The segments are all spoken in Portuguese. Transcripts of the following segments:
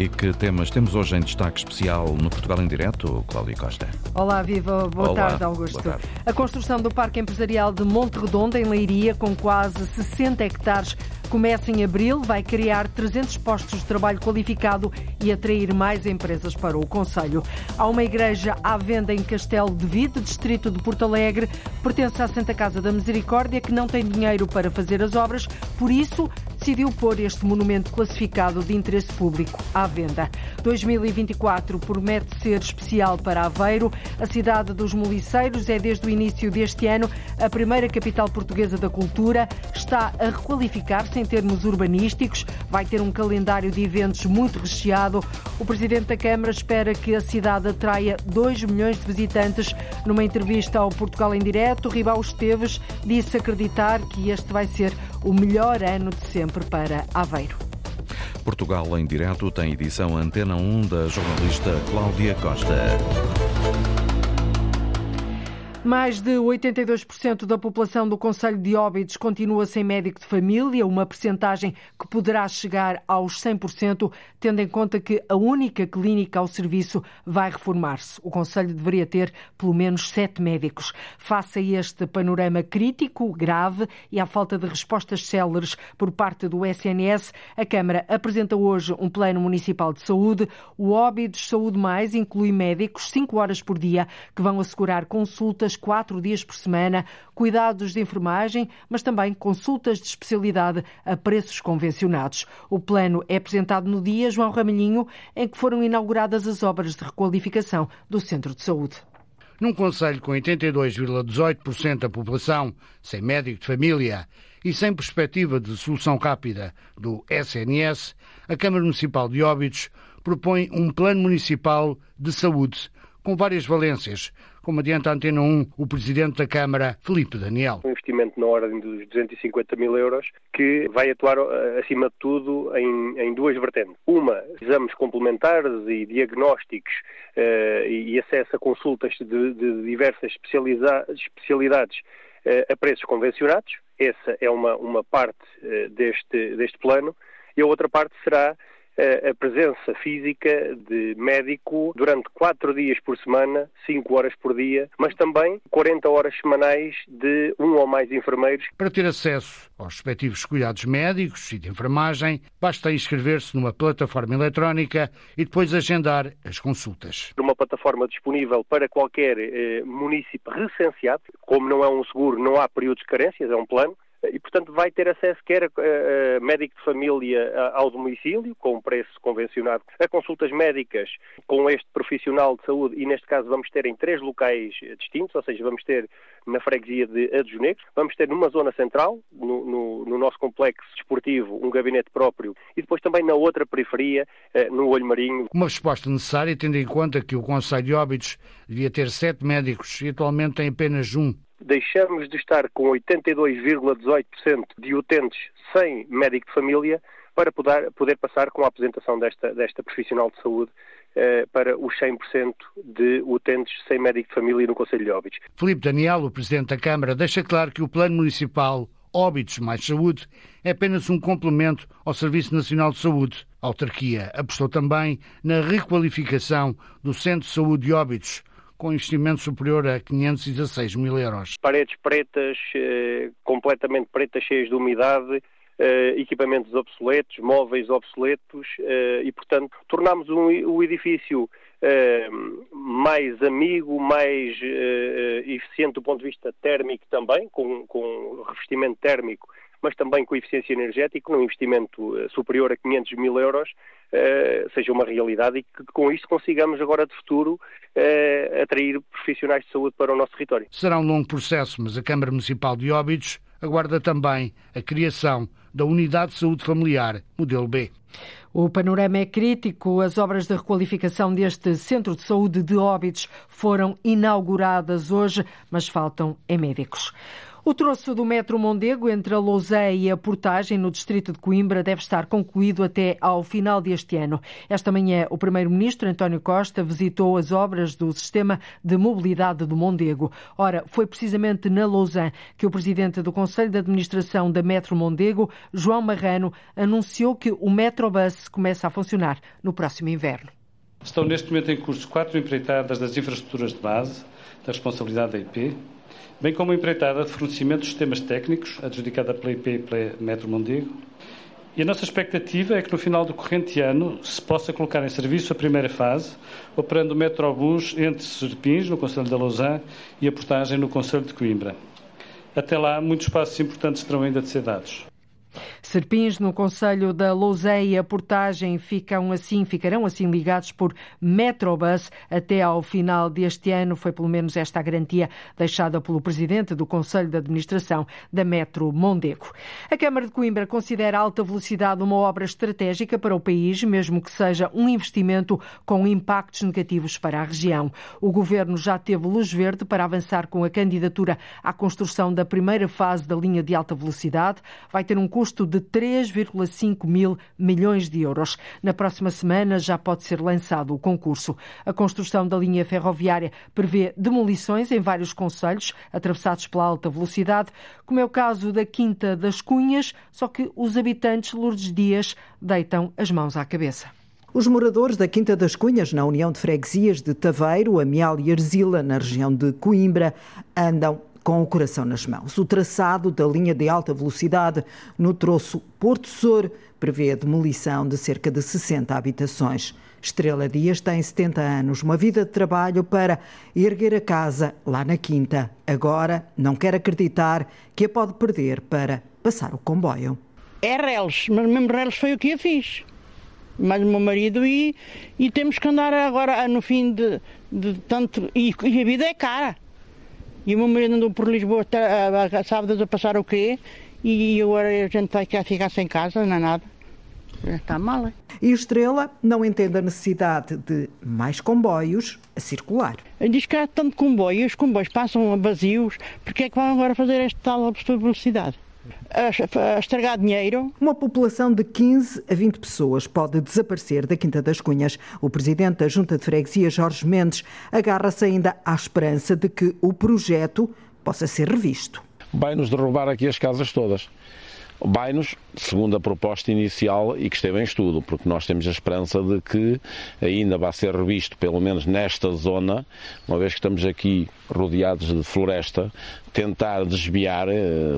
E que temas temos hoje em destaque especial no Portugal em Direto, Cláudia Costa? Olá, Viva. Boa Olá. tarde, Augusto. Boa tarde. A construção do Parque Empresarial de Monte Redondo, em Leiria, com quase 60 hectares, começa em abril, vai criar 300 postos de trabalho qualificado e atrair mais empresas para o Conselho. Há uma igreja à venda em Castelo de Vide, distrito de Porto Alegre, pertence à Santa Casa da Misericórdia, que não tem dinheiro para fazer as obras, por isso decidiu pôr este monumento classificado de interesse público à venda. 2024 promete ser especial para Aveiro. A cidade dos Moliceiros é, desde o início deste ano, a primeira capital portuguesa da cultura. Está a requalificar-se em termos urbanísticos. Vai ter um calendário de eventos muito recheado. O presidente da Câmara espera que a cidade atraia 2 milhões de visitantes. Numa entrevista ao Portugal em Direto, Ribau Esteves disse acreditar que este vai ser o melhor ano de sempre para Aveiro. Portugal em Direto tem edição Antena 1 da jornalista Cláudia Costa. Mais de 82% da população do Conselho de Óbidos continua sem médico de família, uma percentagem que poderá chegar aos 100%, tendo em conta que a única clínica ao serviço vai reformar-se. O Conselho deveria ter pelo menos sete médicos. Face a este panorama crítico, grave e à falta de respostas céleres por parte do SNS, a Câmara apresenta hoje um plano municipal de saúde. O Óbidos Saúde Mais inclui médicos 5 horas por dia que vão assegurar consultas quatro dias por semana, cuidados de enfermagem, mas também consultas de especialidade a preços convencionados. O plano é apresentado no dia, João Ramalhinho, em que foram inauguradas as obras de requalificação do Centro de Saúde. Num conselho com 82,18% da população sem médico de família e sem perspectiva de solução rápida do SNS, a Câmara Municipal de Óbidos propõe um plano municipal de saúde com várias valências, como adianta a Antena 1 o Presidente da Câmara, Felipe Daniel. Um investimento na ordem dos 250 mil euros que vai atuar, eh, acima de tudo, em, em duas vertentes. Uma, exames complementares e diagnósticos eh, e acesso a consultas de, de diversas especialidades eh, a preços convencionados. Essa é uma, uma parte eh, deste, deste plano. E a outra parte será a presença física de médico durante quatro dias por semana, cinco horas por dia, mas também 40 horas semanais de um ou mais enfermeiros. Para ter acesso aos respectivos cuidados médicos e de enfermagem, basta inscrever-se numa plataforma eletrónica e depois agendar as consultas. Uma plataforma disponível para qualquer eh, município recenseado. Como não é um seguro, não há períodos de carências, é um plano. E, portanto, vai ter acesso quer a, a- médico de família ao domicílio, com um preço convencionado, a consultas médicas com este profissional de saúde, e neste caso vamos ter em três locais distintos, ou seja, vamos ter na freguesia de Ados vamos ter numa zona central, no, no- no nosso complexo desportivo, um gabinete próprio, e depois também na outra periferia, eh, no Olho Marinho, Uma resposta necessária, tendo em conta que o Conselho de Óbidos devia ter sete médicos e atualmente tem apenas um. Deixamos de estar com 82,18% de utentes sem médico de família para poder, poder passar com a apresentação desta, desta profissional de saúde eh, para os 100% de utentes sem médico de família no Conselho de Óbidos. Filipe Daniel, o Presidente da Câmara, deixa claro que o Plano Municipal Óbidos mais Saúde é apenas um complemento ao Serviço Nacional de Saúde. A autarquia apostou também na requalificação do Centro de Saúde de Óbidos, com investimento superior a 516 mil euros. Paredes pretas, eh, completamente pretas, cheias de umidade, eh, equipamentos obsoletos, móveis obsoletos eh, e, portanto, tornámos o edifício mais amigo, mais eficiente do ponto de vista térmico também, com, com revestimento térmico, mas também com eficiência energética, num investimento eh, superior a 500 mil euros, eh, seja uma realidade e que com isto consigamos agora de futuro eh, atrair profissionais de saúde para o nosso território. Será um longo processo, mas a Câmara Municipal de Óbidos aguarda também a criação da Unidade de Saúde Familiar, modelo B. O panorama é crítico. As obras de requalificação deste Centro de Saúde de Óbidos foram inauguradas hoje, mas faltam em médicos. O troço do metro Mondego entre a Lousé e a Portagem, no distrito de Coimbra, deve estar concluído até ao final deste ano. Esta manhã, o primeiro-ministro António Costa visitou as obras do sistema de mobilidade do Mondego. Ora, foi precisamente na Lousã que o presidente do Conselho de Administração da Metro Mondego, João Marrano, anunciou que o Metrobus começa a funcionar no próximo inverno. Estão neste momento em curso quatro empreitadas das infraestruturas de base, da responsabilidade da IP, bem como a empreitada de fornecimento de sistemas técnicos, adjudicada pela IP e pela Metro Mondego. E a nossa expectativa é que no final do corrente ano se possa colocar em serviço a primeira fase, operando o Metrobus entre Serpins, no Conselho da Lausanne, e a portagem no Conselho de Coimbra. Até lá, muitos passos importantes terão ainda de ser dados. Serpins, no Conselho da Louseia, Portagem, ficam assim, ficarão assim ligados por Metrobus até ao final deste ano. Foi pelo menos esta a garantia deixada pelo Presidente do Conselho de Administração da Metro Mondego. A Câmara de Coimbra considera a alta velocidade uma obra estratégica para o país, mesmo que seja um investimento com impactos negativos para a região. O Governo já teve luz verde para avançar com a candidatura à construção da primeira fase da linha de alta velocidade. Vai ter um custo de 3,5 mil milhões de euros. Na próxima semana já pode ser lançado o concurso. A construção da linha ferroviária prevê demolições em vários conselhos atravessados pela alta velocidade, como é o caso da Quinta das Cunhas, só que os habitantes Lourdes Dias deitam as mãos à cabeça. Os moradores da Quinta das Cunhas, na União de Freguesias de Taveiro, Amial e Arzila, na região de Coimbra, andam com o coração nas mãos. O traçado da linha de alta velocidade no troço Porto Sor prevê a demolição de cerca de 60 habitações. Estrela Dias tem 70 anos, uma vida de trabalho para erguer a casa lá na Quinta. Agora não quer acreditar que a pode perder para passar o comboio. É reles, mas mesmo reles foi o que eu fiz. Mas o meu marido e, e temos que andar agora no fim de, de tanto. E, e a vida é cara. E o meu marido andou por Lisboa a, sábados a passar o quê? E agora a gente vai ficar sem casa, não é nada. Está mal. É? E Estrela não entende a necessidade de mais comboios a circular. Diz que há tanto comboio, os comboios passam vazios, porque é que vão agora fazer esta tal velocidade? A, estragar dinheiro. Uma população de 15 a 20 pessoas pode desaparecer da Quinta das Cunhas. O presidente da Junta de Freguesia, Jorge Mendes, agarra-se ainda à esperança de que o projeto possa ser revisto. Vai-nos derrubar aqui as casas todas vai-nos, segundo a proposta inicial e que esteve em estudo, porque nós temos a esperança de que ainda vai ser revisto, pelo menos nesta zona, uma vez que estamos aqui rodeados de floresta, tentar desviar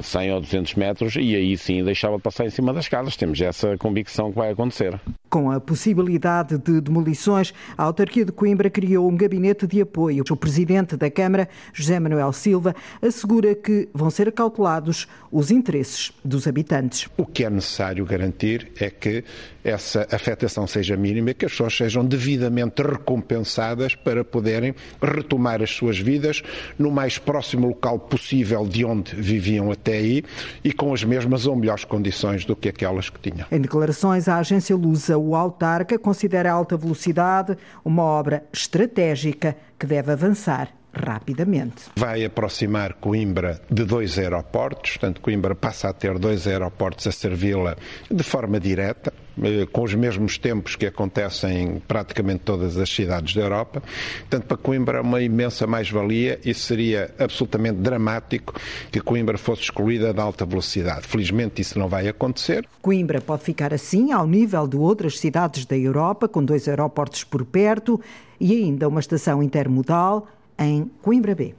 100 eh, ou 200 metros e aí sim deixava de passar em cima das casas. Temos essa convicção que vai acontecer. Com a possibilidade de demolições, a autarquia de Coimbra criou um gabinete de apoio. O presidente da Câmara, José Manuel Silva, assegura que vão ser acautelados os interesses dos habitantes. O que é necessário garantir é que essa afetação seja mínima e que as pessoas sejam devidamente recompensadas para poderem retomar as suas vidas no mais próximo local possível de onde viviam até aí e com as mesmas ou melhores condições do que aquelas que tinham. Em declarações à agência Lusa, o autarca considera a alta velocidade uma obra estratégica que deve avançar rapidamente. Vai aproximar Coimbra de dois aeroportos, portanto, Coimbra passa a ter dois aeroportos a servi-la de forma direta, eh, com os mesmos tempos que acontecem em praticamente todas as cidades da Europa. Portanto, para Coimbra é uma imensa mais-valia e seria absolutamente dramático que Coimbra fosse excluída da alta velocidade. Felizmente isso não vai acontecer. Coimbra pode ficar assim ao nível de outras cidades da Europa, com dois aeroportos por perto e ainda uma estação intermodal em Coimbra B.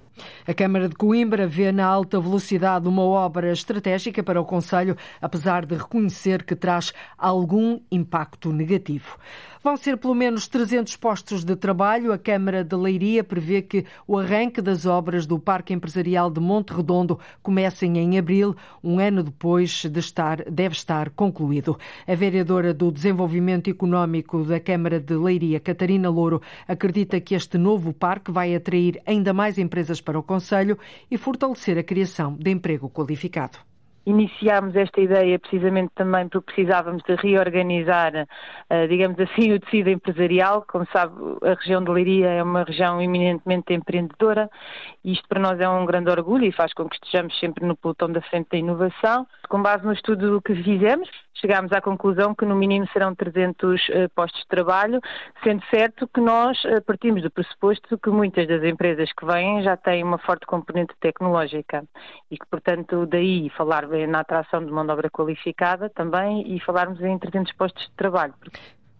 A Câmara de Coimbra vê na alta velocidade uma obra estratégica para o Conselho, apesar de reconhecer que traz algum impacto negativo. Vão ser pelo menos 300 postos de trabalho. A Câmara de Leiria prevê que o arranque das obras do Parque Empresarial de Monte Redondo comecem em abril, um ano depois de estar, deve estar concluído. A vereadora do Desenvolvimento Económico da Câmara de Leiria, Catarina Louro, acredita que este novo parque vai atrair ainda mais empresas para o Conselho e fortalecer a criação de emprego qualificado. Iniciámos esta ideia precisamente também porque precisávamos de reorganizar, uh, digamos assim, o tecido empresarial. Como sabe, a região de Leiria é uma região eminentemente empreendedora e isto para nós é um grande orgulho e faz com que estejamos sempre no pelotão da frente da inovação. Com base no estudo que fizemos, chegámos à conclusão que no mínimo serão 300 uh, eh, postos de trabalho, sendo certo que nós uh, partimos do pressuposto que muitas das empresas que vêm já têm uma forte componente tecnológica e que, portanto, daí falar na atração de mão de obra qualificada também e falarmos em 300 postos de trabalho.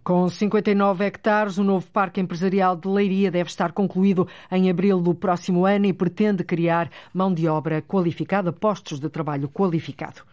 Com 59 hectares, o novo Parque Empresarial de Leiria deve estar concluído em abril do próximo ano e pretende criar mão de obra qualificada, postos de trabalho qualificado.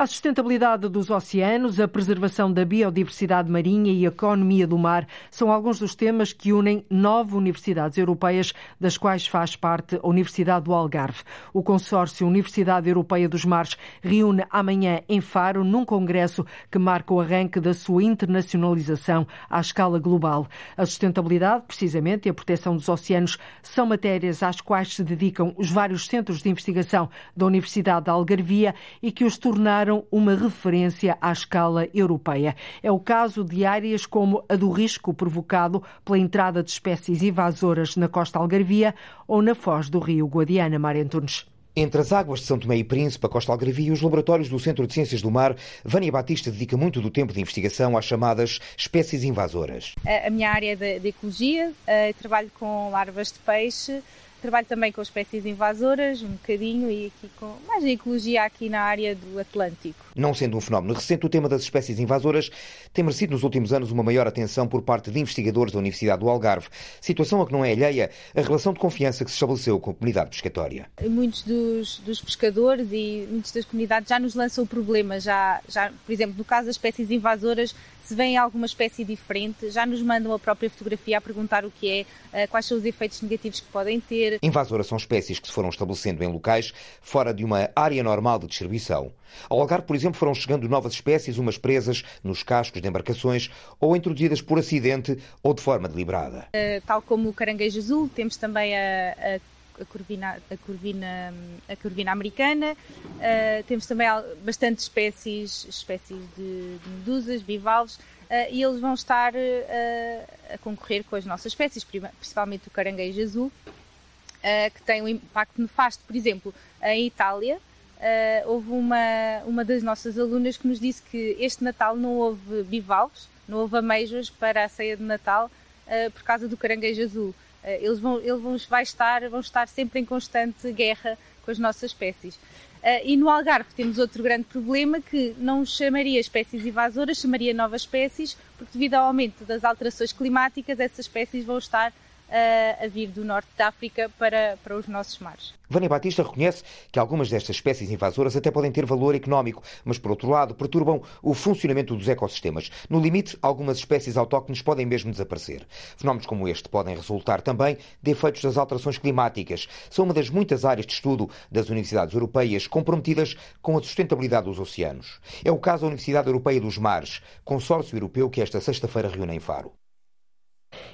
A sustentabilidade dos oceanos, a preservação da biodiversidade marinha e a economia do mar são alguns dos temas que unem nove universidades europeias, das quais faz parte a Universidade do Algarve. O consórcio Universidade Europeia dos Mares reúne amanhã em Faro, num congresso que marca o arranque da sua internacionalização à escala global. A sustentabilidade, precisamente, e a proteção dos oceanos são matérias às quais se dedicam os vários centros de investigação da Universidade da Algarvia e que os tornaram tornaram uma referência à escala europeia. É o caso de áreas como a do risco provocado pela entrada de espécies invasoras na costa algarvia ou na foz do rio Guadiana, Marentunes. Entre as águas de São Tomé e Príncipe, a Costa Algarvia e os laboratórios do Centro de Ciências do Mar, Vânia Batista dedica muito do tempo de investigação às chamadas espécies invasoras. A minha área é de, de ecologia, uh, trabalho com larvas de peixe, Trabalho também com espécies invasoras, um bocadinho, e aqui com mais ecologia aqui na área do Atlântico. Não sendo um fenómeno recente, o tema das espécies invasoras tem merecido nos últimos anos uma maior atenção por parte de investigadores da Universidade do Algarve, situação a que não é alheia a relação de confiança que se estabeleceu com a comunidade pescatória. Muitos dos, dos pescadores e muitas das comunidades já nos lançam o problema, já, já, por exemplo, no caso das espécies invasoras, se vem alguma espécie diferente, já nos mandam a própria fotografia a perguntar o que é, eh, quais são os efeitos negativos que podem ter. Invasoras são espécies que se foram estabelecendo em locais fora de uma área normal de distribuição. Ao Algarve, por exemplo, foram chegando novas espécies, umas presas nos cascos de embarcações ou introduzidas por acidente ou de forma deliberada. Uh, tal como o caranguejo azul, temos também a, a a corvina, a corvina, a corvina americana. Uh, temos também bastante espécies, espécies de, de medusas, bivalves, uh, e eles vão estar uh, a concorrer com as nossas espécies, principalmente o caranguejo azul, que tem um impacto nefasto. Por exemplo, em Itália, houve uma, uma das nossas alunas que nos disse que este Natal não houve bivalves, não houve ameijos para a ceia de Natal por causa do caranguejo azul. Eh, eles vão, eles vão, vai estar, vão estar sempre em constante guerra com as nossas espécies. Uh, e no Algarve temos outro grande problema que não chamaria espécies invasoras, chamaria novas espécies, porque devido ao aumento das alterações climáticas, essas espécies vão estar a vir do norte da África para, para os nossos mares. Vânia Batista reconhece que algumas destas espécies invasoras até podem ter valor económico, mas por outro lado perturbam o funcionamento dos ecossistemas. No limite, algumas espécies autóctones podem mesmo desaparecer. Fenómenos como este podem resultar também de efeitos das alterações climáticas. São uma das muitas áreas de estudo das universidades europeias comprometidas com a sustentabilidade dos oceanos. É o caso da Universidade Europeia dos Mares, consórcio europeu que esta sexta-feira reúne em Faro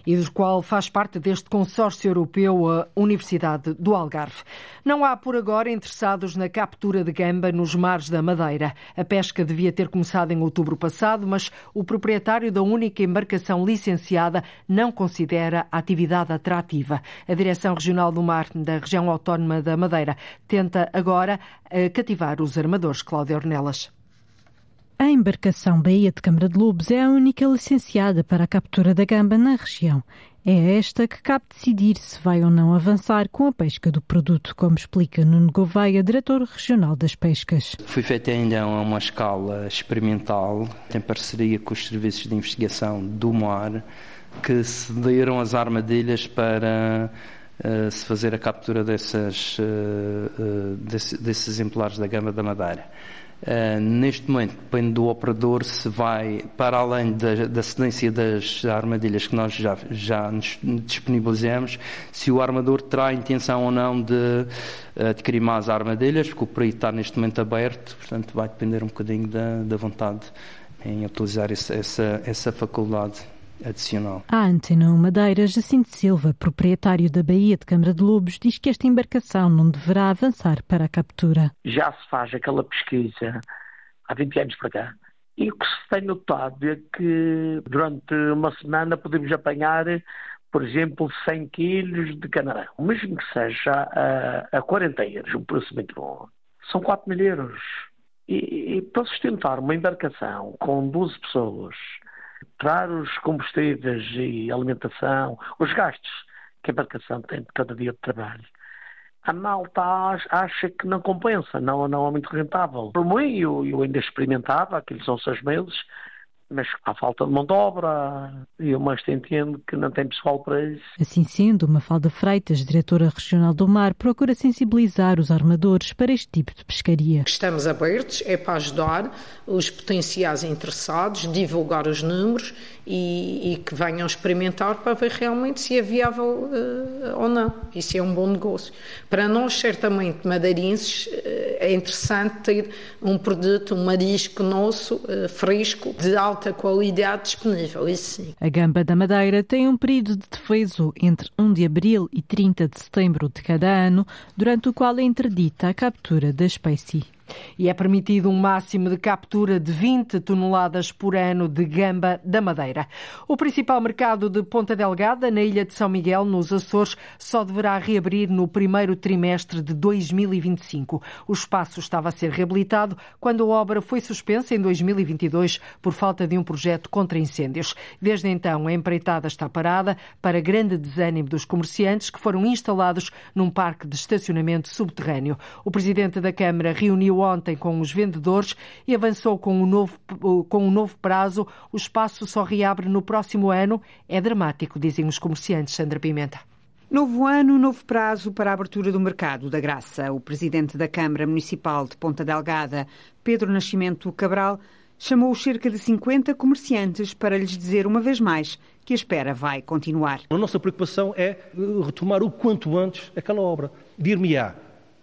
e do qual faz parte deste consórcio europeu a Universidade do Algarve. Não há por agora interessados na captura de gamba nos mares da Madeira. A pesca devia ter começado em outubro passado, mas o proprietário da única embarcação licenciada não considera a atividade atrativa. A Direção Regional do Mar da Região Autónoma da Madeira tenta agora eh, cativar os armadores. Cláudia Ornelas. A embarcação Baía de Câmara de Lobos é a única licenciada para a captura da gamba na região. É esta que cabe decidir se vai ou não avançar com a pesca do produto, como explica Nuno Gouveia, diretor regional das pescas. Foi feita ainda a uma escala experimental, em parceria com os serviços de investigação do mar, que cederam as armadilhas para uh, se fazer a captura dessas, uh, uh, desse, desses exemplares da gamba da Madeira. Uh, neste momento depende do operador se vai, para além da, da cedência das armadilhas que nós já, já disponibilizamos, se o armador terá intenção ou não de adquirir mais armadilhas, porque o período está neste momento aberto, portanto vai depender um bocadinho da, da vontade em utilizar esse, essa, essa faculdade. Adicional. A Antena Madeira, Jacinto Silva, proprietário da Baía de Câmara de Lobos, diz que esta embarcação não deverá avançar para a captura. Já se faz aquela pesquisa há 20 anos para cá. E o que se tem notado é que durante uma semana podemos apanhar, por exemplo, 100 quilos de canarão. Mesmo que seja a, a 40 euros, um preço muito bom. São 4 mil euros. E, e para sustentar uma embarcação com 12 pessoas, parar os combustíveis e alimentação, os gastos que a embarcação tem de cada dia de trabalho, a malta acha que não compensa, não, não é muito rentável. Por mim, eu, eu ainda experimentava, aqueles são seis meses, mas há falta de mão de obra e o mais entendo que não tem pessoal para isso. Assim sendo, Mafalda Freitas, diretora regional do mar, procura sensibilizar os armadores para este tipo de pescaria. Estamos abertos, é para ajudar os potenciais interessados, divulgar os números e, e que venham experimentar para ver realmente se é viável uh, ou não e se é um bom negócio. Para nós, certamente, madeirenses, uh, é interessante ter um produto, um marisco nosso, uh, fresco, de alta alta qualidade disponível, isso sim. A gamba da Madeira tem um período de defeso entre 1 de abril e 30 de setembro de cada ano, durante o qual é interdita a captura da espécie. E é permitido um máximo de captura de 20 toneladas por ano de gamba da Madeira. O principal mercado de Ponta Delgada, na ilha de São Miguel, nos Açores, só deverá reabrir no primeiro trimestre de 2025. O espaço estava a ser reabilitado quando a obra foi suspensa em 2022 por falta de um projeto contra incêndios. Desde então, a empreitada está parada para grande desânimo dos comerciantes que foram instalados num parque de estacionamento subterrâneo. O presidente da Câmara reuniu ontem com os vendedores e avançou com um novo, com um novo prazo. O espaço só reabre no próximo ano. É dramático, dizem os comerciantes. Sandra Pimenta. Novo ano, novo prazo para a abertura do mercado da Graça. O presidente da Câmara Municipal de Ponta Delgada, Pedro Nascimento Cabral, chamou cerca de 50 comerciantes para lhes dizer uma vez mais que a espera vai continuar. A nossa preocupação é eh, retomar o quanto antes aquela obra. Dir-me-á,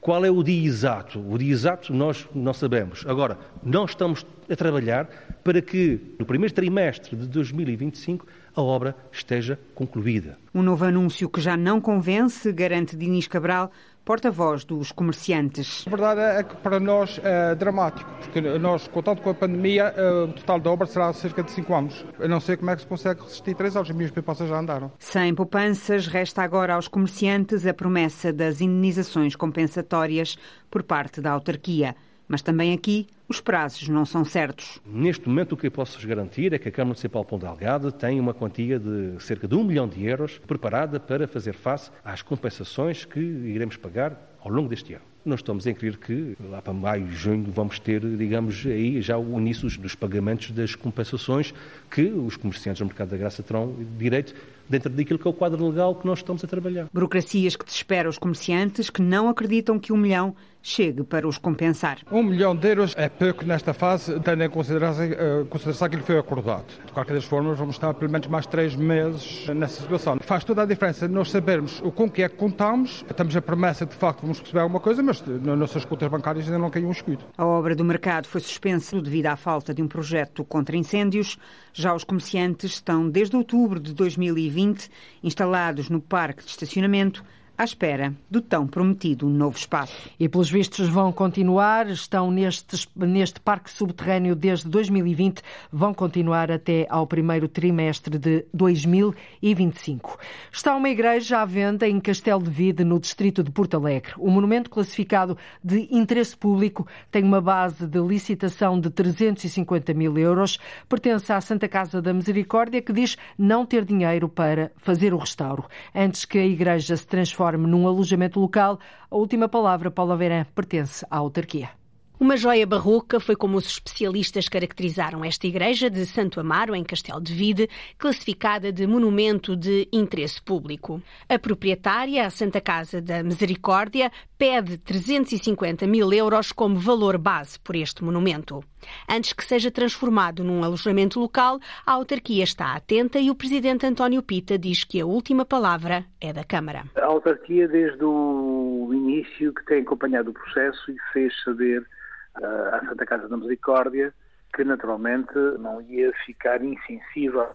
qual é o dia exato? O dia exato nós não sabemos. Agora, nós estamos a trabalhar para que no primeiro trimestre de 2025 a obra esteja concluída. Um novo anúncio que já não convence, garante Dinis Cabral, porta-voz dos comerciantes. A verdade é que para nós é dramático, porque nós, contando com a pandemia, eh, o total da obra será cerca de 5 anos. Eu não sei como é que se consegue resistir 3 anos, as minhas poupanças já andaram. Sem poupanças, resta agora aos comerciantes a promessa das indenizações compensatórias por parte da autarquia. Mas também aqui os prazos não são certos. Neste momento, o que eu posso garantir é que a Câmara Municipal de Ponta Delgada tem uma quantia de cerca de um milhão de euros preparada para fazer face às compensações que iremos pagar ao longo deste ano. Nós estamos a crer que lá para maio, junho, vamos ter, digamos, aí já o início dos pagamentos das compensações que os comerciantes do mercado da graça terão direito dentro daquilo que é o quadro legal que nós estamos a trabalhar. Burocracias que desesperam os comerciantes que não acreditam que um milhão chegue para os compensar. Um milhão de euros é pouco nesta fase, tendo em consideração, uh, consideração aquilo que foi acordado. De qualquer das formas, vamos estar pelo menos mais três meses nessa situação. Faz toda a diferença nós sabermos o com que é que contamos, temos a promessa de, de facto vamos receber alguma coisa, mas nas nossas contas bancárias ainda não caiu um escudo. A obra do mercado foi suspensa devido à falta de um projeto contra incêndios. Já os comerciantes estão desde outubro de 2020 instalados no parque de estacionamento à espera do tão prometido novo espaço. E pelos vistos vão continuar, estão neste, neste parque subterrâneo desde 2020, vão continuar até ao primeiro trimestre de 2025. Está uma igreja à venda em Castelo de Vide, no distrito de Porto Alegre. O monumento classificado de interesse público tem uma base de licitação de 350 mil euros, pertence à Santa Casa da Misericórdia, que diz não ter dinheiro para fazer o restauro. Antes que a igreja se transforme transforme num alojamento local, a última palavra, Paula Verã, pertence à autarquia. Uma joia barroca foi como os especialistas caracterizaram esta igreja de Santo Amaro, em Castelo de Vide, classificada de monumento de interesse público. A proprietária, a Santa Casa da Misericórdia, pede 350 mil euros como valor base por este monumento. Antes que seja transformado num alojamento local, a autarquia está atenta e o presidente António Pita diz que a última palavra é da Câmara. A autarquia, desde o início, que tem acompanhado o processo e fez saber à Santa Casa da Misericórdia, que naturalmente não ia ficar insensível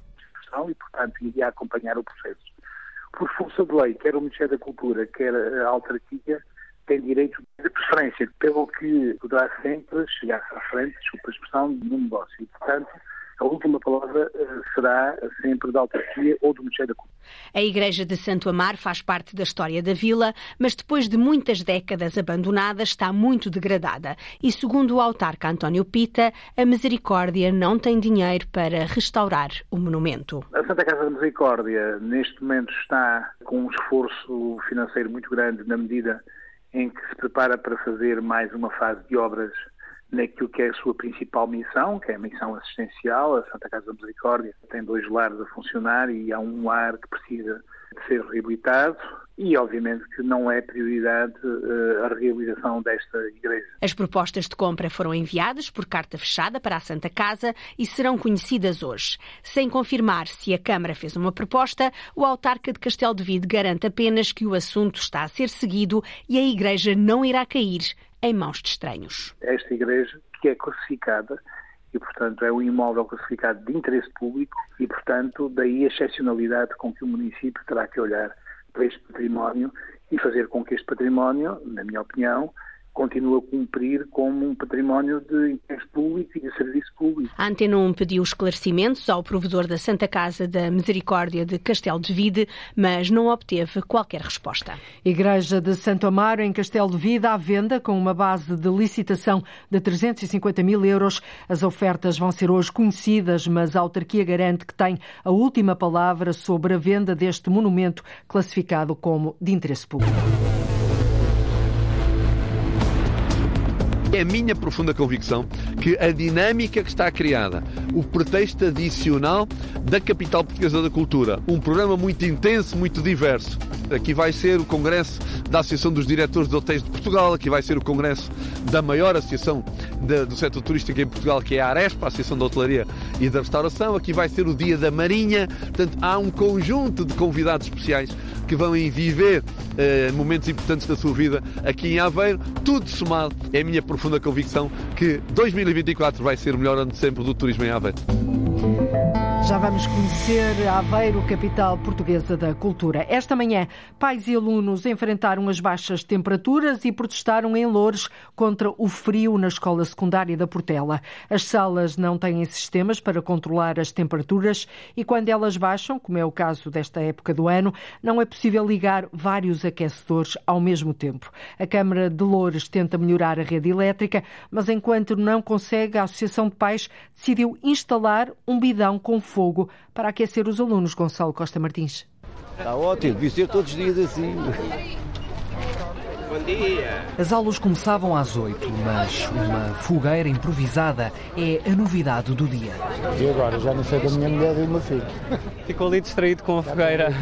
Constituição e, portanto, iria acompanhar o processo. Por força de lei, quer o Ministério da Cultura, quer a autarquia, tem direito de preferência, pelo que poderá sempre chegar à frente, desculpa a expressão, no negócio. E, portanto, a última palavra uh, será sempre da autarquia ou do Ministério da Cultura. A Igreja de Santo Amar faz parte da história da vila, mas depois de muitas décadas abandonada, está muito degradada. E segundo o autarca António Pita, a Misericórdia não tem dinheiro para restaurar o monumento. A Santa Casa da Misericórdia, neste momento, está com um esforço financeiro muito grande na medida em que se prepara para fazer mais uma fase de obras naquilo que é a sua principal missão, que é a missão assistencial. A Santa Casa da Misericórdia tem dois lares a funcionar e há um lar que precisa de ser reabilitado e, obviamente, que não é prioridade uh, a realização desta igreja. As propostas de compra foram enviadas por carta fechada para a Santa Casa e serão conhecidas hoje. Sem confirmar se a Câmara fez uma proposta, o autarca de Castelo de Vide garante apenas que o assunto está a ser seguido e a igreja não irá cair em mãos de estranhos. Esta igreja, que é classificada, e, portanto, é um imóvel classificado de interesse público e, portanto, daí a excepcionalidade com que o município terá que olhar para este património e fazer com que este património, na minha opinião, continua a cumprir como um património de interesse público e de serviço público. A Antena 1 pediu esclarecimentos ao provedor da Santa Casa da Misericórdia de Castelo de Vide, mas não obteve qualquer resposta. Igreja de Santo Amaro, em Castelo de Vide, à venda com uma base de licitação de 350 mil euros. As ofertas vão ser hoje conhecidas, mas a autarquia garante que tem a última palavra sobre a venda deste monumento classificado como de interesse público. É minha profunda convicção que a dinâmica que está criada, o pretexto adicional da capital portuguesa da cultura, um programa muito intenso, muito diverso. Aqui vai ser o congresso da Associação dos Diretores de Hotéis de Portugal, aqui vai ser o congresso da maior associação de, do setor turístico em Portugal, que é a Arespa, a Associação da Hotelaria e da Restauração, aqui vai ser o Dia da Marinha. Portanto, há um conjunto de convidados especiais que vão viver eh, momentos importantes da sua vida aqui em Aveiro. Tudo somado, é a minha profunda convicção que 2024 vai ser o melhor ano de sempre do turismo em Aveiro. Já vamos conhecer Aveiro, capital portuguesa da cultura. Esta manhã, pais e alunos enfrentaram as baixas temperaturas e protestaram em Loures contra o frio na escola secundária da Portela. As salas não têm sistemas para controlar as temperaturas e quando elas baixam, como é o caso desta época do ano, não é possível ligar vários aquecedores ao mesmo tempo. A Câmara de Loures tenta melhorar a rede elétrica, mas enquanto não consegue, a Associação de Pais decidiu instalar um bidão com fogo para aquecer os alunos. Gonçalo Costa Martins. Está ótimo, devia ser todos os dias assim. Bom dia. As aulas começavam às 8, mas uma fogueira improvisada é a novidade do dia. E agora? Já não sei da minha mulher e do meu filho. Ficou ali distraído com a fogueira.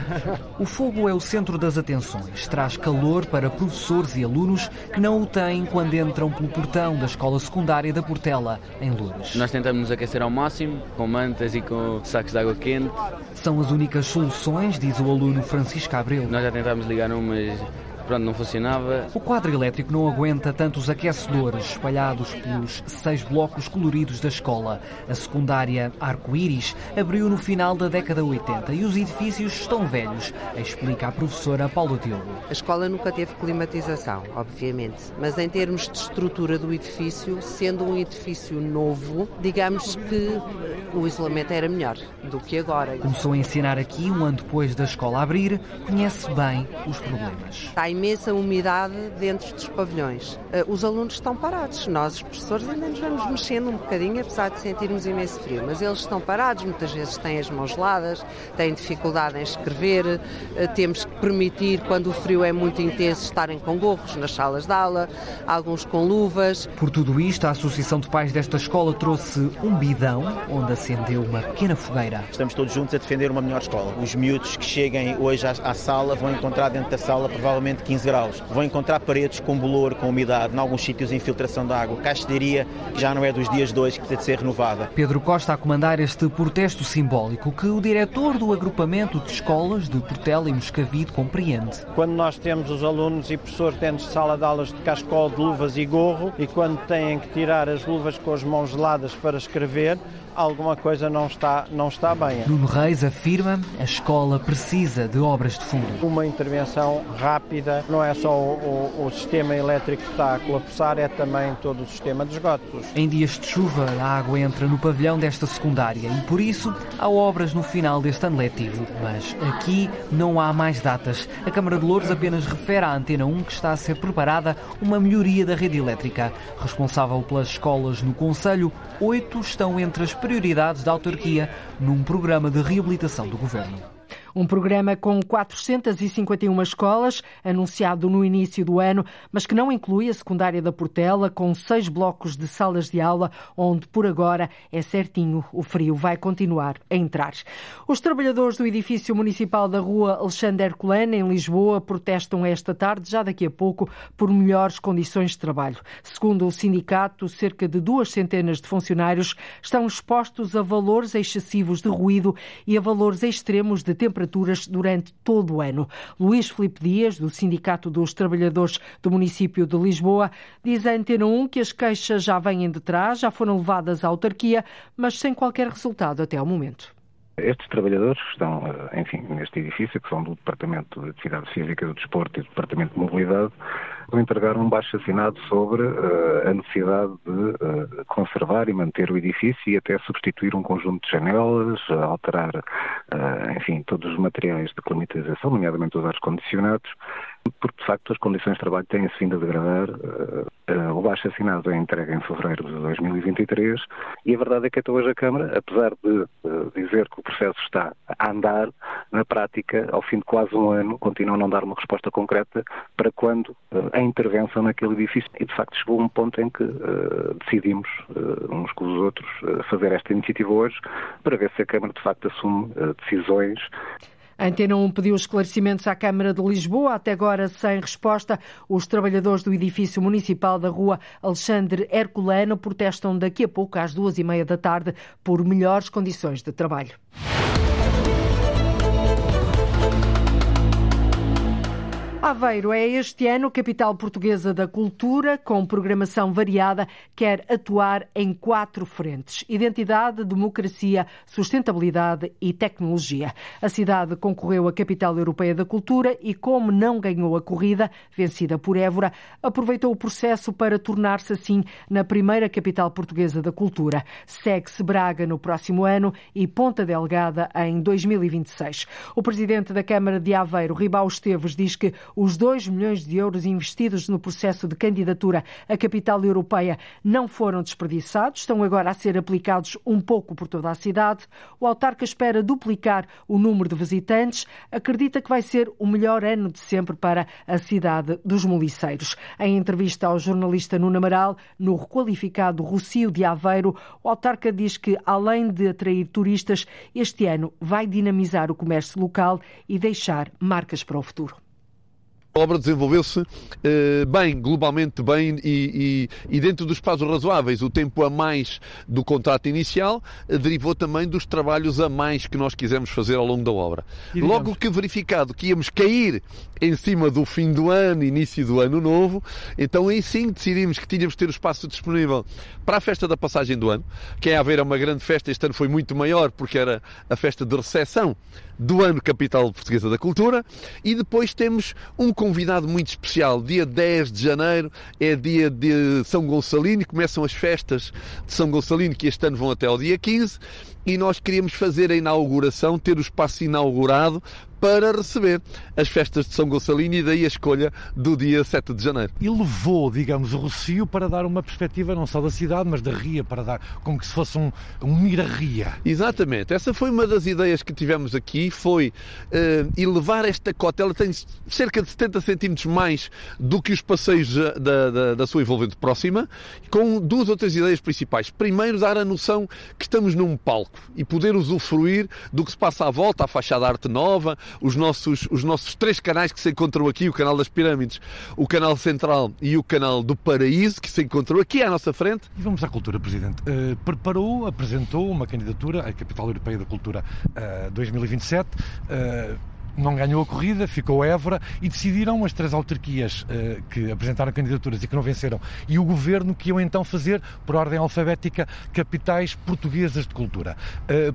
O fogo é o centro das atenções. Traz calor para professores e alunos que não o têm quando entram pelo portão da escola secundária da Portela, em Lourdes. Nós tentamos nos aquecer ao máximo, com mantas e com sacos de água quente. São as únicas soluções, diz o aluno Francisco Abreu. Nós já tentámos ligar umas pronto, não funcionava. O quadro elétrico não aguenta tantos aquecedores espalhados pelos seis blocos coloridos da escola. A secundária Arco-Íris abriu no final da década 80 e os edifícios estão velhos, explica a professora Paula Diogo. A escola nunca teve climatização, obviamente, mas em termos de estrutura do edifício, sendo um edifício novo, digamos que o isolamento era melhor do que agora. Começou a ensinar aqui um ano depois da escola abrir, conhece bem os problemas. Está imensa umidade dentro dos pavilhões. Eh, os alunos estão parados. Nós, os professores, ainda nos vamos mexendo um bocadinho, apesar de sentirmos imenso frio. Mas eles estão parados, muitas vezes têm as mãos geladas, têm dificuldade em escrever. Eh, temos que permitir, quando o frio é muito intenso, estarem com gorros nas salas de aula, alguns com luvas. Por tudo isto, a Associação de Pais desta escola trouxe um bidão onde acendeu uma pequena fogueira. Estamos todos juntos a defender uma melhor escola. Os miúdos que cheguem hoje à, à sala vão encontrar dentro da sala, provavelmente, 15 graus. Vão encontrar paredes com bolor, com umidade, em alguns sítios infiltração de água, caixaria que já não é dos dias de hoje, que precisa de ser renovada. Pedro Costa a comandar este protesto simbólico que o diretor do agrupamento de escolas de Portela e Moscavide compreende. Quando nós temos os alunos e professores dentro de sala de aulas de cascol, de luvas e gorro e quando têm que tirar as luvas com as mãos geladas para escrever, alguma coisa não está, não está bem. Nuno Reis afirma a escola precisa de obras de fundo. Uma intervenção rápida, não é só o, o, o, sistema elétrico que está a colapsar, é também todo o sistema de esgotos. Em dias de chuva, a água entra no pavilhão desta secundária e por isso há obras no final deste ano letivo. Mas aqui não há mais datas. A Câmara de Louros apenas refere à Antena 1 que está a ser preparada uma melhoria da rede elétrica. Responsável pelas escolas no Conselho, oito estão entre as prioridades da autarquia num programa de reabilitação do governo. Um programa com 451 escolas, anunciado no início do ano, mas que não inclui a secundária da Portela, com seis blocos de salas de aula, onde por agora é certinho o frio vai continuar a entrar. Os trabalhadores do edifício municipal da rua Alexandre Herculano, em Lisboa, protestam esta tarde, já daqui a pouco, por melhores condições de trabalho. Segundo o sindicato, cerca de duas centenas de funcionários estão expostos a valores excessivos de ruído e a valores extremos de temperatura temperaturas durante todo o ano. Luís Filipe Dias, do Sindicato dos Trabalhadores do município de Lisboa, diz à Antena 1 que as queixas já vêm de trás, já foram levadas à autarquia, mas sem qualquer resultado até ao momento. Estes trabalhadores estão, eh, enfim, neste edifício, que são do Departamento de Atividade Física do Desporto e do Departamento de Mobilidade, vão entregar um baixo assinado sobre uh, a necessidade de uh, conservar e manter o edifício e até substituir um conjunto de janelas, alterar, uh, enfim, todos os materiais de climatização, nomeadamente os ar-condicionados, porque de facto as condições de trabalho têm-se vindo a degradar. O baixo assinado é entregue em fevereiro de 2023 e a verdade é que até hoje a Câmara, apesar de dizer que o processo está a andar, na prática, ao fim de quase um ano, continua a não dar uma resposta concreta para quando a intervenção naquele edifício. E de facto chegou um ponto em que decidimos, uns com os outros, fazer esta iniciativa hoje para ver se a Câmara de facto assume decisões. A Antena 1 pediu esclarecimentos à Câmara de Lisboa, até agora sem resposta. Os trabalhadores do edifício municipal da rua Alexandre Herculano protestam daqui a pouco, às duas e meia da tarde, por melhores condições de trabalho. Aveiro é este ano capital portuguesa da cultura, com programação variada, quer atuar em quatro frentes: identidade, democracia, sustentabilidade e tecnologia. A cidade concorreu à capital europeia da cultura e, como não ganhou a corrida, vencida por Évora, aproveitou o processo para tornar-se assim na primeira capital portuguesa da cultura. Segue-se Braga no próximo ano e Ponta Delgada em 2026. O presidente da Câmara de Aveiro, Ribau Esteves, diz que os 2 milhões de euros investidos no processo de candidatura à capital europeia não foram desperdiçados, estão agora a ser aplicados um pouco por toda a cidade. O autarca espera duplicar o número de visitantes, acredita que vai ser o melhor ano de sempre para a cidade dos Moliceiros. Em entrevista ao jornalista Nuno Amaral, no requalificado Rocio de Aveiro, o autarca diz que, além de atrair turistas, este ano vai dinamizar o comércio local e deixar marcas para o futuro. A obra desenvolveu-se eh, bem, globalmente bem e, e, e, dentro dos prazos razoáveis. O tempo a mais do contrato inicial eh, derivou também dos trabalhos a mais que nós quisemos fazer ao longo da obra. Logo que verificado que íamos cair em cima do fim do ano, início do ano novo, então aí sim decidimos que tínhamos que ter o espaço disponível para a festa da passagem do ano. Quem é a ver uma grande festa, este ano foi muito maior porque era a festa de recepção do ano Capital Portuguesa da Cultura e depois temos um convidado muito especial. Dia 10 de janeiro é dia de São Gonçalino, começam as festas de São Gonçalino que este ano vão até ao dia 15 e nós queríamos fazer a inauguração, ter o espaço inaugurado para receber as festas de São Gonçalino e daí a escolha do dia 7 de janeiro. E levou, digamos, o Rocio para dar uma perspectiva não só da cidade, mas da ria, para dar como que se fosse um, um mira-ria. Exatamente, essa foi uma das ideias que tivemos aqui, foi uh, elevar esta cota, ela tem cerca de 70 centímetros mais do que os passeios da, da, da sua envolvente próxima, com duas outras ideias principais. Primeiro, dar a noção que estamos num palco e poder usufruir do que se passa à volta, a fachada arte nova, os nossos, os nossos três canais que se encontram aqui, o canal das pirâmides, o canal central e o canal do paraíso, que se encontram aqui à nossa frente. E vamos à cultura, Presidente. Uh, preparou, apresentou uma candidatura à Capital Europeia da Cultura uh, 2027. Uh, não ganhou a corrida, ficou Évora e decidiram as três autarquias uh, que apresentaram candidaturas e que não venceram e o governo que iam então fazer, por ordem alfabética, capitais portuguesas de cultura. Uh,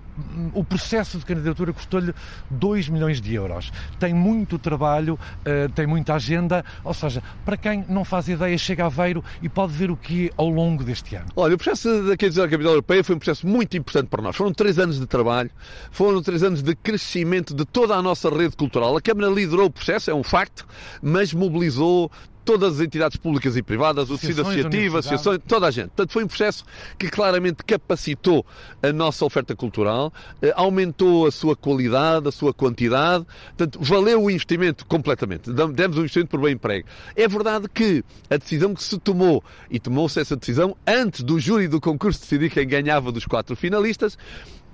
o processo de candidatura custou-lhe 2 milhões de euros. Tem muito trabalho, uh, tem muita agenda, ou seja, para quem não faz ideia, chega a Aveiro e pode ver o que é ao longo deste ano. Olha, o processo da candidatura à capital europeia foi um processo muito importante para nós. Foram três anos de trabalho, foram três anos de crescimento de toda a nossa rede cultural. A Câmara liderou o processo, é um facto, mas mobilizou todas as entidades públicas e privadas, o tecido associativo, associações, toda a gente. Portanto, foi um processo que claramente capacitou a nossa oferta cultural, eh, aumentou a sua qualidade, a sua quantidade, portanto, valeu o investimento completamente. Demos um investimento por bem emprego. É verdade que a decisão que se tomou, e tomou-se essa decisão antes do júri do concurso decidir quem ganhava dos quatro finalistas,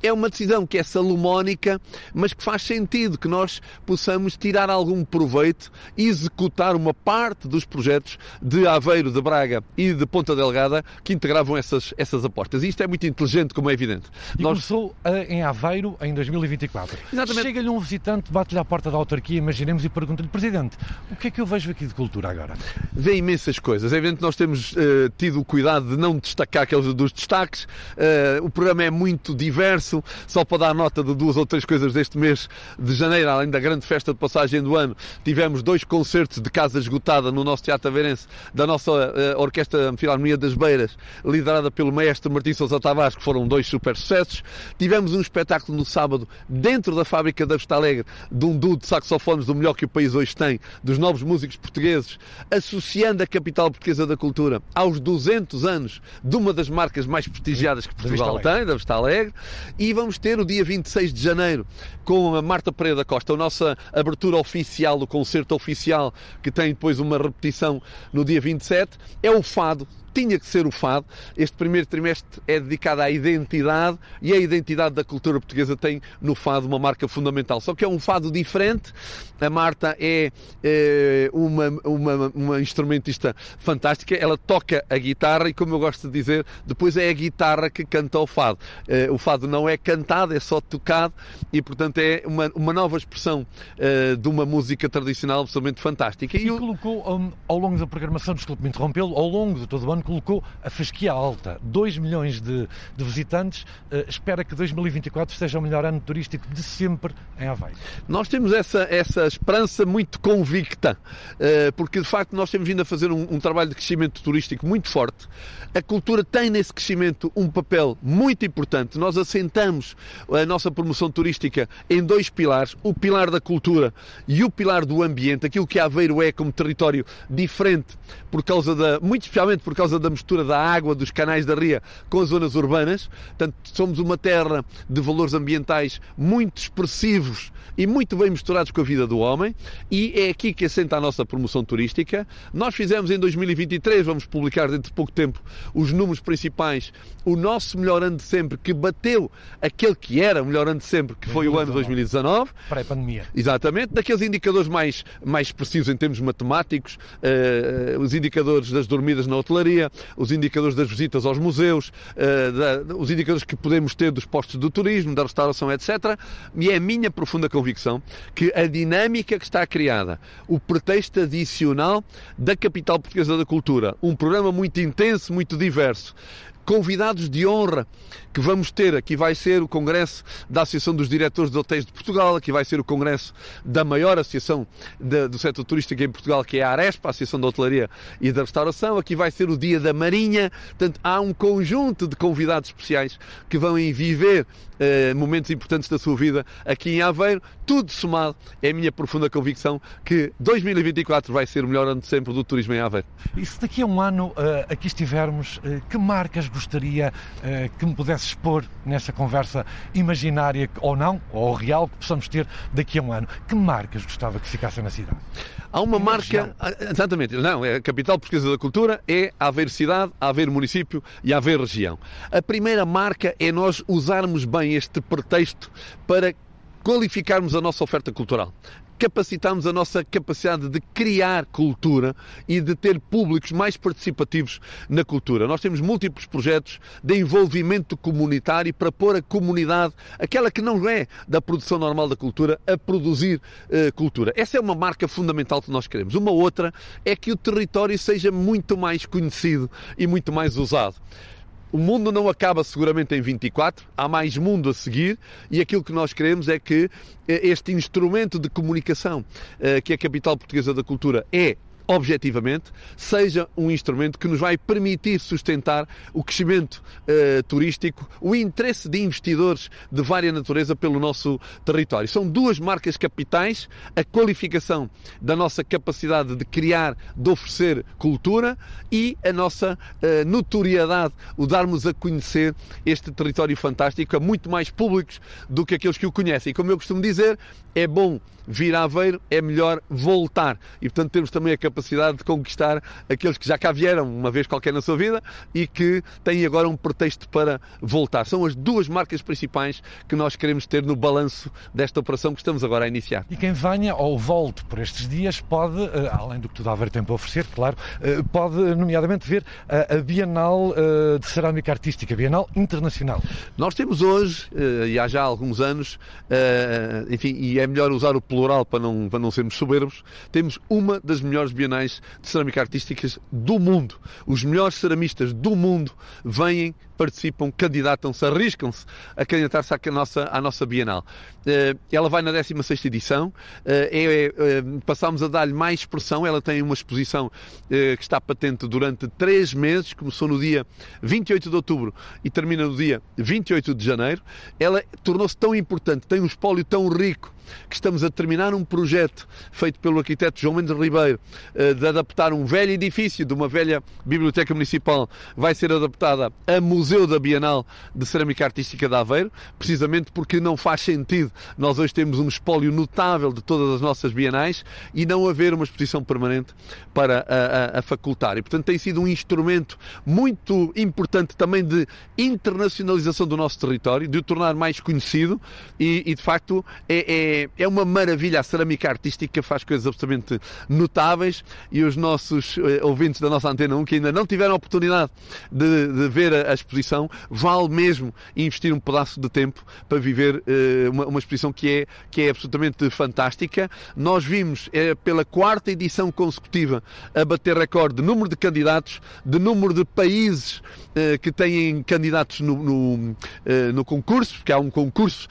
é uma decisão que é salomónica, mas que faz sentido que nós possamos tirar algum proveito e executar uma parte dos projetos de Aveiro, de Braga e de Ponta Delgada que integravam essas, essas apostas. E isto é muito inteligente, como é evidente. E nós... começou em Aveiro em 2024. Exatamente. Chega-lhe um visitante, bate-lhe à porta da autarquia, imaginemos, e pergunta-lhe, Presidente, o que é que eu vejo aqui de cultura agora? Vê imensas coisas. É evidente que nós temos uh, tido o cuidado de não destacar aqueles dos destaques. Uh, o programa é muito diverso só para dar nota de duas ou três coisas deste mês de janeiro, além da grande festa de passagem do ano, tivemos dois concertos de casa esgotada no nosso Teatro Aveirense, da nossa uh, Orquestra Filarmonia das Beiras, liderada pelo maestro Martim Sousa Tavares, que foram dois super sucessos. Tivemos um espetáculo no sábado, dentro da fábrica da Vista Alegre, de um duo de saxofones do melhor que o país hoje tem, dos novos músicos portugueses, associando a capital portuguesa da cultura aos 200 anos de uma das marcas mais prestigiadas que Portugal tem, da Vista Alegre, e vamos ter o dia 26 de janeiro com a Marta Pereira da Costa, a nossa abertura oficial, o concerto oficial, que tem depois uma repetição no dia 27. É o fado, tinha que ser o fado. Este primeiro trimestre é dedicado à identidade e a identidade da cultura portuguesa tem no fado uma marca fundamental. Só que é um fado diferente. A Marta é, é uma, uma, uma instrumentista fantástica. Ela toca a guitarra e, como eu gosto de dizer, depois é a guitarra que canta o fado. Eh, o fado não é cantado, é só tocado e, portanto, é uma, uma nova expressão uh, de uma música tradicional absolutamente fantástica. E, e colocou, um, ao longo da programação, desculpe-me interrompê-lo, ao longo de todo o ano, colocou a fasquia alta. 2 milhões de, de visitantes. Uh, espera que 2024 seja o melhor ano turístico de sempre em Aveiro. Nós temos essa, essa esperança muito convicta, uh, porque de facto nós temos vindo a fazer um, um trabalho de crescimento turístico muito forte. A cultura tem nesse crescimento um papel muito importante. Nós assentamos a nossa promoção turística em dois pilares: o pilar da cultura e o pilar do ambiente, aquilo que Aveiro é como território diferente, por causa da, muito especialmente por causa da mistura da água dos canais da ria com as zonas urbanas. Portanto, somos uma terra de valores ambientais muito expressivos e muito bem misturados com a vida do homem, e é aqui que assenta a nossa promoção turística. Nós fizemos em 2023, vamos publicar dentro de pouco tempo os números principais, o nosso melhor ano de sempre, que bateu aquele que era o melhor ano de sempre, que foi 2019. o ano 2019. Pré-pandemia. Exatamente, daqueles indicadores mais, mais expressivos em termos matemáticos, uh, os indicadores das dormidas na hotelaria, os indicadores das visitas aos museus, da, os indicadores que podemos ter dos postos do turismo, da restauração, etc. E é a minha profunda convicção que a dinâmica que está criada, o pretexto adicional da capital portuguesa da cultura, um programa muito intenso, muito diverso, convidados de honra que vamos ter. Aqui vai ser o Congresso da Associação dos Diretores de Hotéis de Portugal, aqui vai ser o Congresso da maior associação de, do setor turístico em Portugal, que é a Arespa, a Associação da Hotelaria e da Restauração. Aqui vai ser o Dia da Marinha. Portanto, há um conjunto de convidados especiais que vão viver eh, momentos importantes da sua vida aqui em Aveiro. Tudo somado, é a minha profunda convicção que 2024 vai ser o melhor ano de sempre do turismo em Aveiro. E se daqui a um ano uh, aqui estivermos, uh, que marcas gostaria uh, que me pudesse expor nessa conversa imaginária ou não, ou real, que possamos ter daqui a um ano? Que marcas gostava que ficassem na cidade? Há uma marca, ah, exatamente, não, é a capital portuguesa da cultura, é Aveiro cidade, Aveiro município e Aveiro região. A primeira marca é nós usarmos bem este pretexto para qualificarmos a nossa oferta cultural capacitarmos a nossa capacidade de criar cultura e de ter públicos mais participativos na cultura. Nós temos múltiplos projetos de envolvimento comunitário para pôr a comunidade, aquela que não é da produção normal da cultura, a produzir uh, cultura. Essa é uma marca fundamental que nós queremos. Uma outra é que o território seja muito mais conhecido e muito mais usado. O mundo não acaba seguramente em 24, há mais mundo a seguir e aquilo que nós queremos é que eh, este instrumento de comunicação eh, que a capital portuguesa da cultura é objetivamente, seja um instrumento que nos vai permitir sustentar o crescimento uh, turístico, o interesse de investidores de vária natureza pelo nosso território. São duas marcas capitais, a qualificação da nossa capacidade de criar, de oferecer cultura e a nossa uh, notoriedade, o darmos a conhecer este território fantástico a muito mais públicos do que aqueles que o conhecem. E como eu costumo dizer, é bom vir a Aveiro, é melhor voltar. E portanto temos também a capacidade de conquistar aqueles que já cá vieram uma vez qualquer na sua vida e que têm agora um pretexto para voltar. São as duas marcas principais que nós queremos ter no balanço desta operação que estamos agora a iniciar. E quem venha ou volte por estes dias pode, eh, além do que tudo a tem para oferecer, claro, eh, pode nomeadamente ver a Bienal eh, de Cerâmica Artística, a Bienal Internacional. Nós temos hoje, e há já alguns anos, enfim, e é melhor usar o plural para não, para não sermos soberbos, temos uma das melhores bienais de cerâmica artísticas do mundo. Os melhores ceramistas do mundo vêm participam, candidatam-se, arriscam-se a candidatar-se à nossa, à nossa Bienal. Eh, ela vai na 16 edição, eh, é, é, passámos a dar-lhe mais expressão, ela tem uma exposição que está patente durante três meses, começou no dia 28 de outubro e termina no dia 28 de janeiro. Ela tornou-se tão importante, tem um espólio tão rico, que estamos a terminar um projeto feito pelo arquiteto João Mendes Ribeiro de adaptar um velho edifício de uma velha biblioteca municipal, vai ser adaptada a museu Museu da Bienal de Cerâmica Artística de Aveiro, precisamente porque não faz sentido nós hoje temos um espólio notável de todas as nossas bienais e não haver uma exposição permanente para a, a, a facultar. E, portanto, tem sido um instrumento muito importante também de internacionalização do nosso território, de o tornar mais conhecido e, e de facto, é, é, é, uma maravilha. A cerâmica artística faz coisas absolutamente notáveis e os nossos eh, ouvintes da nossa Antena 1 que ainda não tiveram a oportunidade de, de ver a, a exposição exposição, vale mesmo investir um pedaço de tempo para viver uh, uma, uma, exposição que é, que é absolutamente fantástica. Nós vimos é, pela quarta edição consecutiva a bater recorde de número de candidatos, de número de países uh, que têm candidatos no, no, uh, no, concurso, porque há um concurso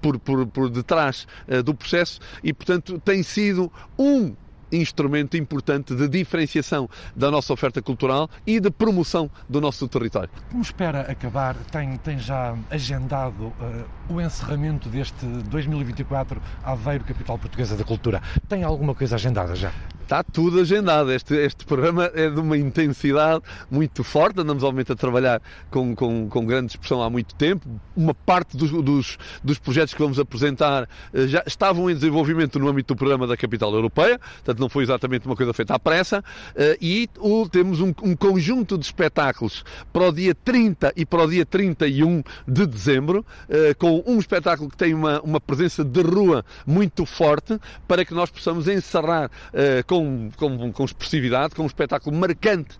por, por, por detrás do processo e, portanto, tem sido um instrumento importante de diferenciação da nossa oferta cultural e de promoção do nosso território. Como espera acabar, tem, tem já agendado uh, o encerramento deste 2024 Aveiro Capital Portuguesa da Cultura? Tem alguma coisa agendada já? Está tudo agendado. Este, este programa é de uma intensidade muito forte. Andamos, obviamente, a trabalhar com, com, com grande expressão há muito tempo. Uma parte dos, dos, dos projetos que vamos apresentar uh, já estavam em desenvolvimento no âmbito do programa da Capital Europeia. Portanto, não foi exatamente uma coisa feita à pressa, eh, e temos um, um conjunto de espetáculos para o dia 30 e para o dia 31 de dezembro, eh, com um espetáculo que tem uma, uma presença de rua muito forte, para que nós possamos encerrar eh, com, com, com expressividade, com um espetáculo marcante,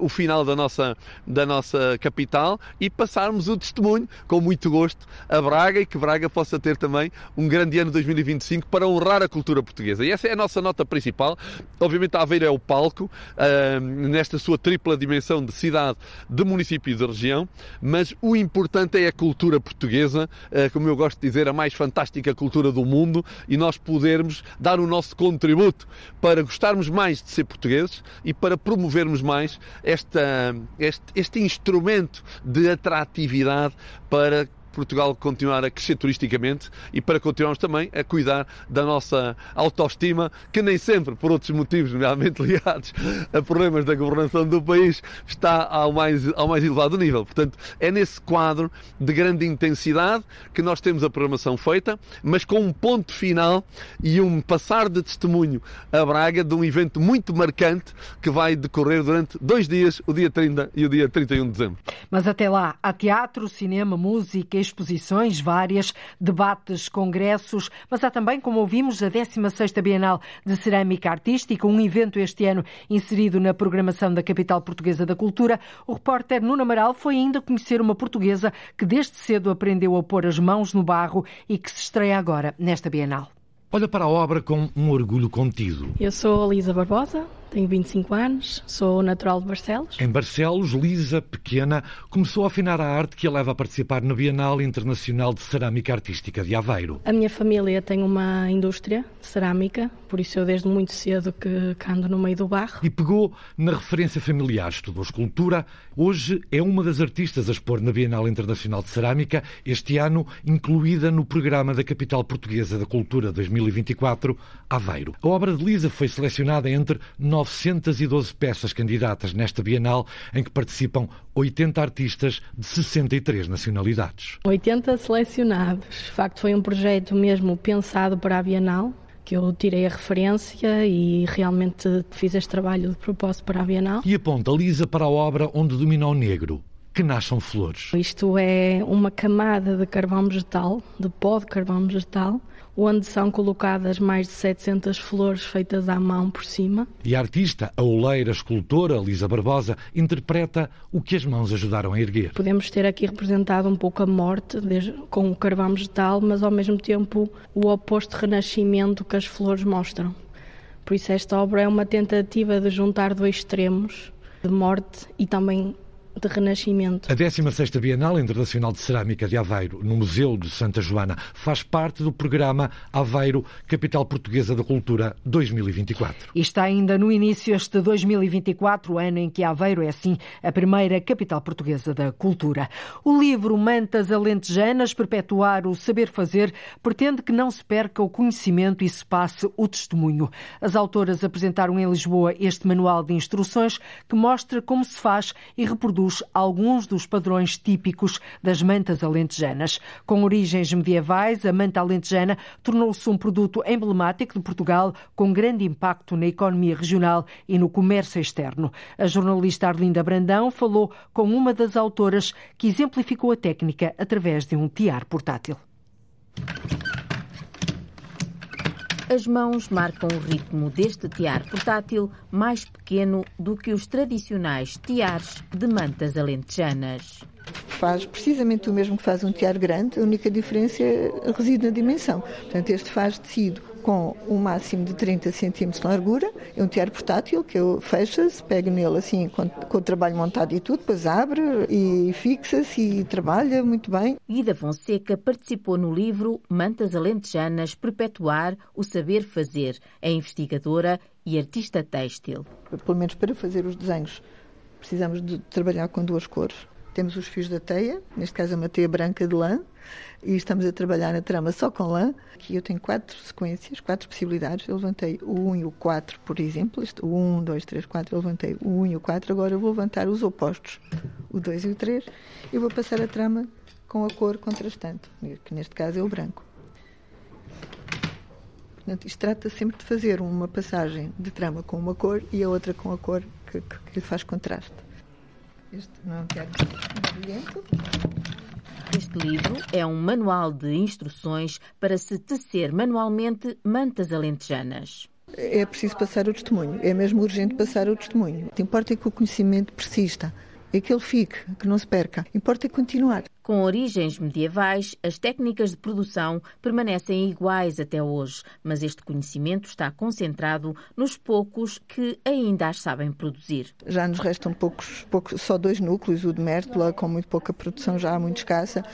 o final da nossa, da nossa capital e passarmos o testemunho, com muito gosto, a Braga e que Braga possa ter também um grande ano 2025 para honrar a cultura portuguesa. E essa é a nossa nota principal. Obviamente, Aveiro é o palco, uh, nesta sua tripla dimensão de cidade, de município e de região, mas o importante é a cultura portuguesa, uh, como eu gosto de dizer, a mais fantástica cultura do mundo, e nós podermos dar o nosso contributo para gostarmos mais de ser portugueses e para promovermos mais esta, este, este instrumento de atratividade para Portugal continuar a crescer turisticamente e para continuarmos também a cuidar da nossa autoestima, que nem sempre, por outros motivos, nomeadamente ligados a problemas da governação do país, está ao mais, ao mais elevado nível. Portanto, é nesse quadro de grande intensidade que nós temos a programação feita, mas com um ponto final e um passar de testemunho a Braga de um evento muito marcante que vai decorrer durante dois dias, o dia 30 e o dia 31 de dezembro. Mas até lá, há teatro, cinema, música, exposições várias, debates, congressos, mas há também, como ouvimos, a 16ª Bienal de Cerâmica Artística, um evento este ano inserido na programação da capital portuguesa da cultura. O repórter Nuno Amaral foi ainda conhecer uma portuguesa que desde cedo aprendeu a pôr as mãos no barro e que se estreia agora nesta Bienal. Olha para a obra com um orgulho contido. Eu sou a Lisa Barbosa, tenho 25 anos, sou natural de Barcelos. Em Barcelos, Lisa, pequena, começou a afinar a arte que a leva a participar na Bienal Internacional de Cerâmica Artística de Aveiro. A minha família tem uma indústria de cerâmica, por isso eu desde muito cedo que, que ando no meio do barro. E pegou na referência familiar, estudou escultura. Hoje é uma das artistas a expor na Bienal Internacional de Cerâmica, este ano incluída no programa da Capital Portuguesa da Cultura 2024, Aveiro. A obra de Lisa foi selecionada entre 912 peças candidatas nesta Bienal, em que participam 80 artistas de 63 nacionalidades. 80 selecionados. De facto, foi um projeto mesmo pensado para a Bienal que eu tirei a referência e realmente fiz este trabalho de propósito para a Bienal. E aponta Lisa para a obra onde domina o negro, que nasçam flores. Isto é uma camada de carvão vegetal, de pó de carvão vegetal, onde são colocadas mais de 700 flores feitas à mão por cima. E a artista, a oleira escultora Lisa Barbosa, interpreta o que as mãos ajudaram a erguer. Podemos ter aqui representado um pouco a morte com o carvão vegetal, mas ao mesmo tempo o oposto renascimento que as flores mostram. Por isso esta obra é uma tentativa de juntar dois extremos, de morte e também de renascimento. A 16ª Bienal Internacional de Cerâmica de Aveiro, no Museu de Santa Joana, faz parte do programa Aveiro, Capital Portuguesa da Cultura 2024. E está ainda no início este 2024, ano em que Aveiro é, assim, a primeira capital portuguesa da cultura. O livro Mantas Alentejanas, Perpetuar o Saber Fazer, pretende que não se perca o conhecimento e se passe o testemunho. As autoras apresentaram em Lisboa este manual de instruções que mostra como se faz e reproduz alguns dos padrões típicos das mantas alentejanas. Com origens medievais, a manta alentejana tornou-se um produto emblemático de Portugal, com grande impacto na economia regional e no comércio externo. A jornalista Arlinda Brandão falou com uma das autoras que exemplificou a técnica através de um tiar portátil. As mãos marcam o ritmo deste tiar portátil mais pequeno do que os tradicionais tiares de mantas alentejanas. Faz precisamente o mesmo que faz um tiar grande, a única diferença reside na dimensão. Portanto, este faz tecido com um máximo de 30 cm de largura. É um tiar portátil que eu fecha-se, pego nele assim com, com, o trabalho montado e tudo, depois abre e fixa-se e trabalha muito bem. Guida Fonseca participou no livro Mantas Alentejanas Perpetuar o Saber Fazer. É investigadora e artista têxtil. Pelo menos para fazer os desenhos precisamos de trabalhar com duas cores. Temos os fios da teia, neste caso é uma teia branca de lã, e estamos a trabalhar na trama só com lã. Aqui eu tenho quatro sequências, quatro possibilidades. Eu levantei o 1 e o 4, por exemplo. O 1, 2, 3, 4, eu levantei o 1 e o 4. Agora eu vou levantar os opostos, o 2 e o 3, e vou passar a trama com a cor contrastante, que neste caso é o branco. Portanto, isto trata sempre de fazer uma passagem de trama com uma cor e a outra com a cor que, que, que lhe faz contraste. Este não é teatro brilhante. Este livro é um manual de instruções para se tecer manualmente mantas alentejanas. É preciso passar o testemunho, é mesmo urgente passar o testemunho. O que importa é que o conhecimento persista, é que ele fique, que não se perca. Importa é continuar. Com origens medievais, as técnicas de produção permanecem iguais até hoje, mas este conhecimento está concentrado nos poucos que ainda as sabem produzir. Já nos restam poucos, poucos só dois núcleos, o de Mértola, com muito pouca produção, já muito escassa,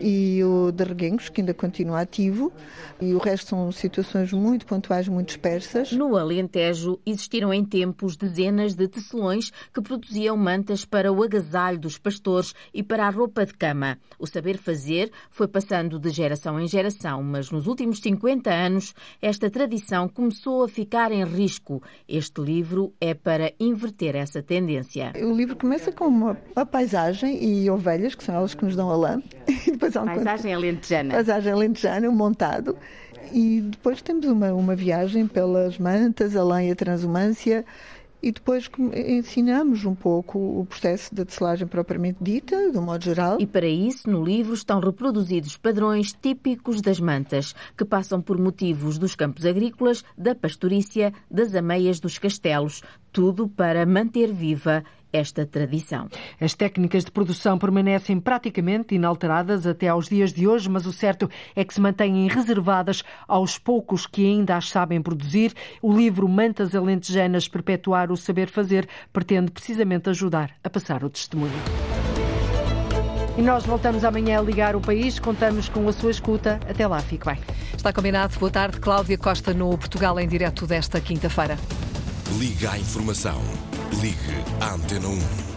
e o de Reguengos, que ainda continua ativo, e o resto são situações muito pontuais, muito dispersas. No Alentejo existiram em tempos dezenas de tecelões que produziam mantas para o agasalho dos pastores e para a roupa de cama. O saber fazer foi passando de geração em geração, mas nos últimos 50 anos esta tradição começou a ficar em risco. Este livro é para inverter essa tendência. O livro começa com uma, uma paisagem e ovelhas, que são elas que nos dão a lã. E depois há um paisagem conto... alentejana. Paisagem alentejana, montado. E depois temos uma, uma viagem pelas mantas, a lã e a transumância e depois ensinamos um pouco o processo da tecelagem propriamente dita, de um modo geral. E para isso, no livro estão reproduzidos padrões típicos das mantas, que passam por motivos dos campos agrícolas, da pastorícia, das ameias dos castelos, tudo para manter viva esta tradição. As técnicas de produção permanecem praticamente inalteradas até aos dias de hoje, mas o certo é que se mantêm reservadas aos poucos que ainda as sabem produzir. O livro Mantas Alentejanas Perpetuar o Saber Fazer pretende precisamente ajudar a passar o testemunho. E nós voltamos amanhã a ligar o país, contamos com a sua escuta. Até lá, fique bem. Está combinado. Boa tarde, Cláudia Costa, no Portugal em direto desta quinta-feira. Liga à informação. Ligue à Antena 1.